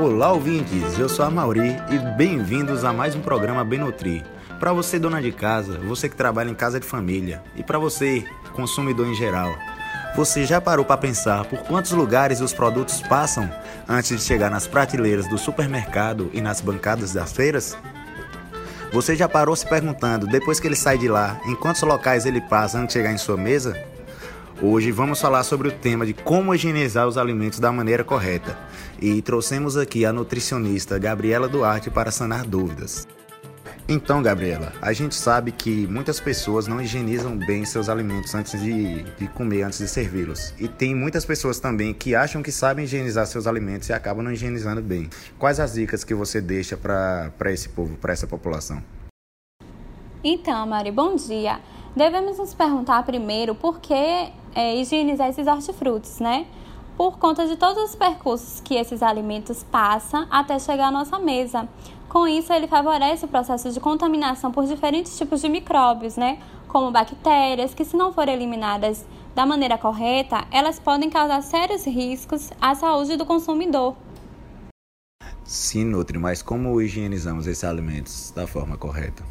Olá, ouvintes! Eu sou a Mauri e bem-vindos a mais um programa Bem Nutri. Para você, dona de casa, você que trabalha em casa de família e para você, consumidor em geral, você já parou para pensar por quantos lugares os produtos passam antes de chegar nas prateleiras do supermercado e nas bancadas das feiras? Você já parou se perguntando, depois que ele sai de lá, em quantos locais ele passa antes de chegar em sua mesa? Hoje vamos falar sobre o tema de como higienizar os alimentos da maneira correta. E trouxemos aqui a nutricionista Gabriela Duarte para sanar dúvidas. Então, Gabriela, a gente sabe que muitas pessoas não higienizam bem seus alimentos antes de, de comer, antes de servi-los. E tem muitas pessoas também que acham que sabem higienizar seus alimentos e acabam não higienizando bem. Quais as dicas que você deixa para esse povo, para essa população? Então, Mari, bom dia. Devemos nos perguntar primeiro por que é, higienizar esses hortifrutos, né? Por conta de todos os percursos que esses alimentos passam até chegar à nossa mesa. Com isso, ele favorece o processo de contaminação por diferentes tipos de micróbios, né? Como bactérias, que se não forem eliminadas da maneira correta, elas podem causar sérios riscos à saúde do consumidor. Sim, Nutri, mas como higienizamos esses alimentos da forma correta?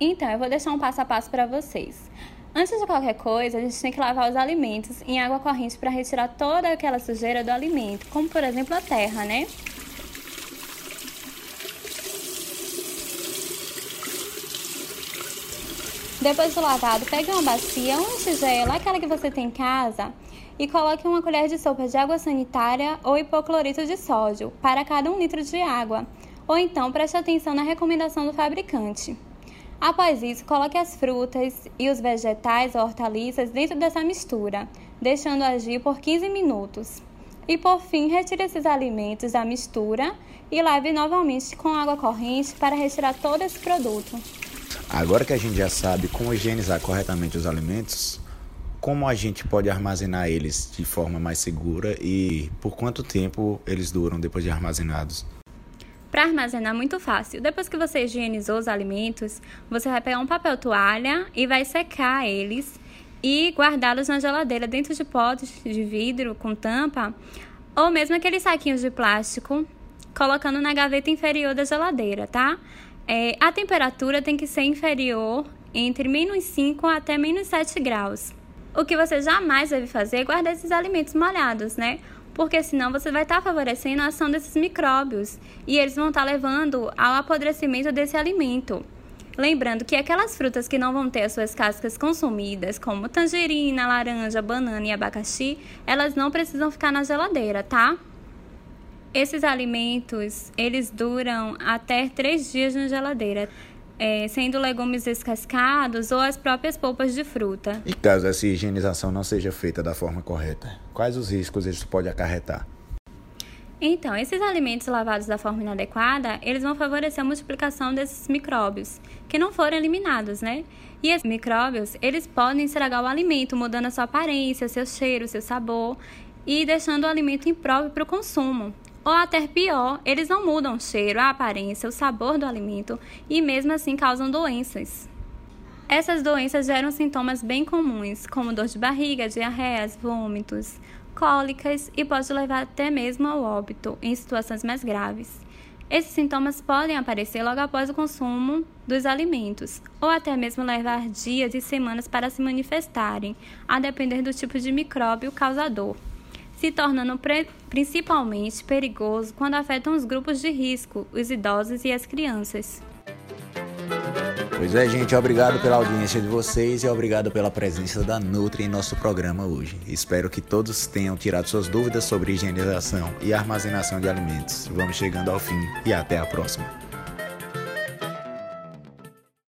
Então, eu vou deixar um passo a passo para vocês. Antes de qualquer coisa, a gente tem que lavar os alimentos em água corrente para retirar toda aquela sujeira do alimento, como por exemplo a terra, né? Depois do lavado, pegue uma bacia, uma tigela, aquela que você tem em casa, e coloque uma colher de sopa de água sanitária ou hipoclorito de sódio para cada um litro de água. Ou então preste atenção na recomendação do fabricante. Após isso, coloque as frutas e os vegetais ou hortaliças dentro dessa mistura, deixando agir por 15 minutos. E por fim, retire esses alimentos da mistura e lave novamente com água corrente para retirar todo esse produto. Agora que a gente já sabe como higienizar corretamente os alimentos, como a gente pode armazenar eles de forma mais segura e por quanto tempo eles duram depois de armazenados? Para armazenar muito fácil. Depois que você higienizou os alimentos, você vai pegar um papel toalha e vai secar eles e guardá-los na geladeira dentro de potes de vidro com tampa ou mesmo aqueles saquinhos de plástico, colocando na gaveta inferior da geladeira, tá? É, a temperatura tem que ser inferior entre menos 5 até menos 7 graus. O que você jamais deve fazer é guardar esses alimentos molhados, né? Porque senão você vai estar tá favorecendo a ação desses micróbios e eles vão estar tá levando ao apodrecimento desse alimento. Lembrando que aquelas frutas que não vão ter as suas cascas consumidas, como tangerina, laranja, banana e abacaxi, elas não precisam ficar na geladeira, tá? Esses alimentos, eles duram até três dias na geladeira é, sendo legumes descascados ou as próprias polpas de fruta. E caso essa higienização não seja feita da forma correta, quais os riscos isso pode acarretar? Então, esses alimentos lavados da forma inadequada, eles vão favorecer a multiplicação desses micróbios, que não foram eliminados, né? E esses micróbios, eles podem estragar o alimento, mudando a sua aparência, seu cheiro, seu sabor e deixando o alimento impróprio para o consumo. Ou até pior, eles não mudam o cheiro, a aparência, o sabor do alimento e mesmo assim causam doenças. Essas doenças geram sintomas bem comuns, como dor de barriga, diarreias, vômitos, cólicas e pode levar até mesmo ao óbito em situações mais graves. Esses sintomas podem aparecer logo após o consumo dos alimentos, ou até mesmo levar dias e semanas para se manifestarem, a depender do tipo de micróbio causador se tornando principalmente perigoso quando afetam os grupos de risco, os idosos e as crianças. Pois é, gente, obrigado pela audiência de vocês e obrigado pela presença da Nutri em nosso programa hoje. Espero que todos tenham tirado suas dúvidas sobre higienização e armazenação de alimentos. Vamos chegando ao fim e até a próxima.